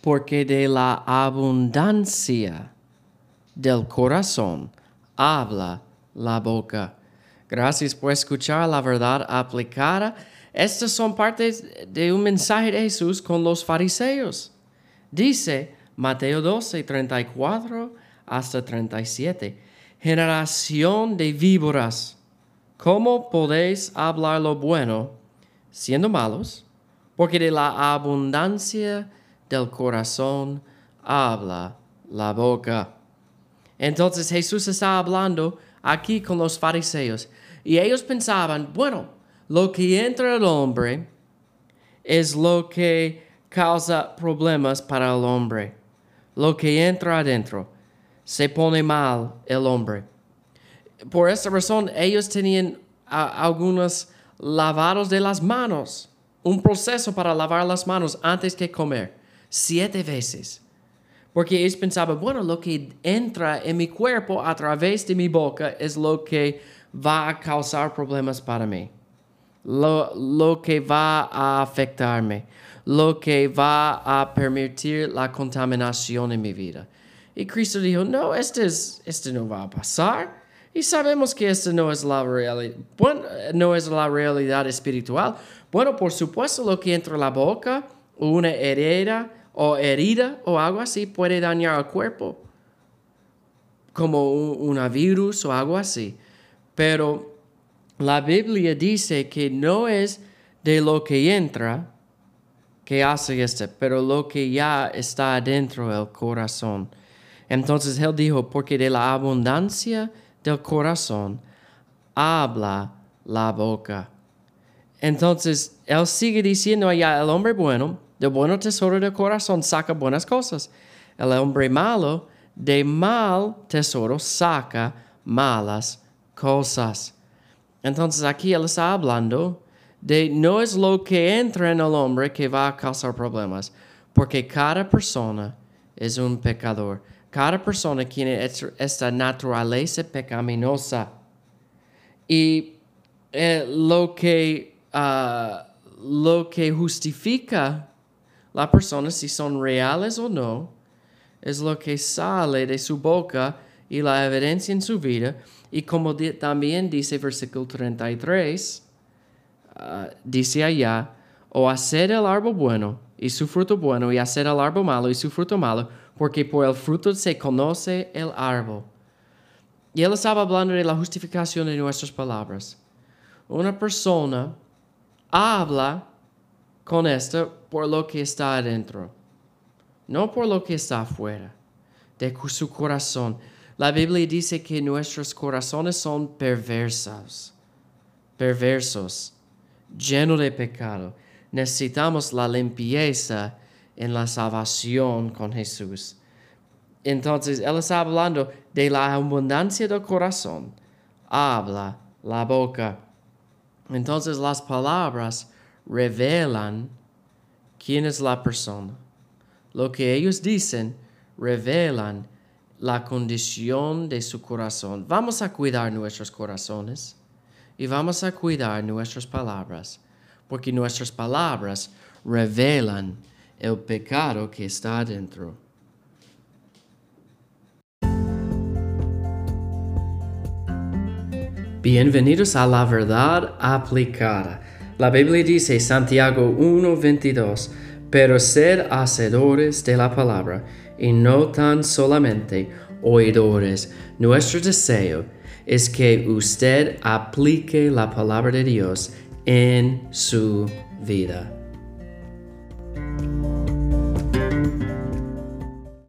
porque de la abundancia del corazón habla la boca. Gracias por escuchar la verdad aplicada. Estas son partes de un mensaje de Jesús con los fariseos. Dice Mateo 12, 34 hasta 37. Generación de víboras, ¿cómo podéis hablar lo bueno siendo malos? Porque de la abundancia del corazón habla la boca. Entonces Jesús está hablando aquí con los fariseos y ellos pensaban, bueno, lo que entra el hombre es lo que causa problemas para el hombre. Lo que entra adentro se pone mal el hombre. Por esta razón ellos tenían algunos lavados de las manos, un proceso para lavar las manos antes que comer, siete veces. Porque ellos pensaban, bueno, lo que entra en mi cuerpo a través de mi boca es lo que va a causar problemas para mí, lo, lo que va a afectarme, lo que va a permitir la contaminación en mi vida. Y Cristo dijo, no, este, es, este no va a pasar. Y sabemos que esto no es la bueno, no es la realidad espiritual. Bueno, por supuesto, lo que entra en la boca, una herida o herida o algo así puede dañar al cuerpo, como un, virus o algo así. Pero la Biblia dice que no es de lo que entra que hace este, pero lo que ya está dentro del corazón. Entonces él dijo, porque de la abundancia del corazón habla la boca. Entonces, él sigue diciendo allá, el hombre bueno, del bueno tesoro del corazón saca buenas cosas. El hombre malo, de mal tesoro saca malas cosas. Entonces aquí él está hablando de no es lo que entra en el hombre que va a causar problemas, porque cada persona es un pecador. Cada persona tiene esta naturaleza pecaminosa. Y eh, lo, que, ah, lo que justifica la persona si son reales o no es lo que sale de su boca y la evidencia en su vida. Y como también dice versículo 33, ah, dice allá, o hacer el árbol bueno y su fruto bueno y hacer el árbol malo y su fruto malo, porque por el fruto se conoce el árbol. Y él estaba hablando de la justificación de nuestras palabras. Una persona habla con esto por lo que está adentro, no por lo que está afuera de su corazón. La Biblia dice que nuestros corazones son perversos, perversos, llenos de pecado. Necesitamos la limpieza en la salvación con Jesús. Entonces, Él está hablando de la abundancia del corazón. Habla la boca. Entonces, las palabras revelan quién es la persona. Lo que ellos dicen revelan la condición de su corazón. Vamos a cuidar nuestros corazones y vamos a cuidar nuestras palabras, porque nuestras palabras revelan el pecado que está adentro. Bienvenidos a la verdad aplicada. La Biblia dice Santiago 1:22, pero sed hacedores de la palabra y no tan solamente oidores. Nuestro deseo es que usted aplique la palabra de Dios en su vida.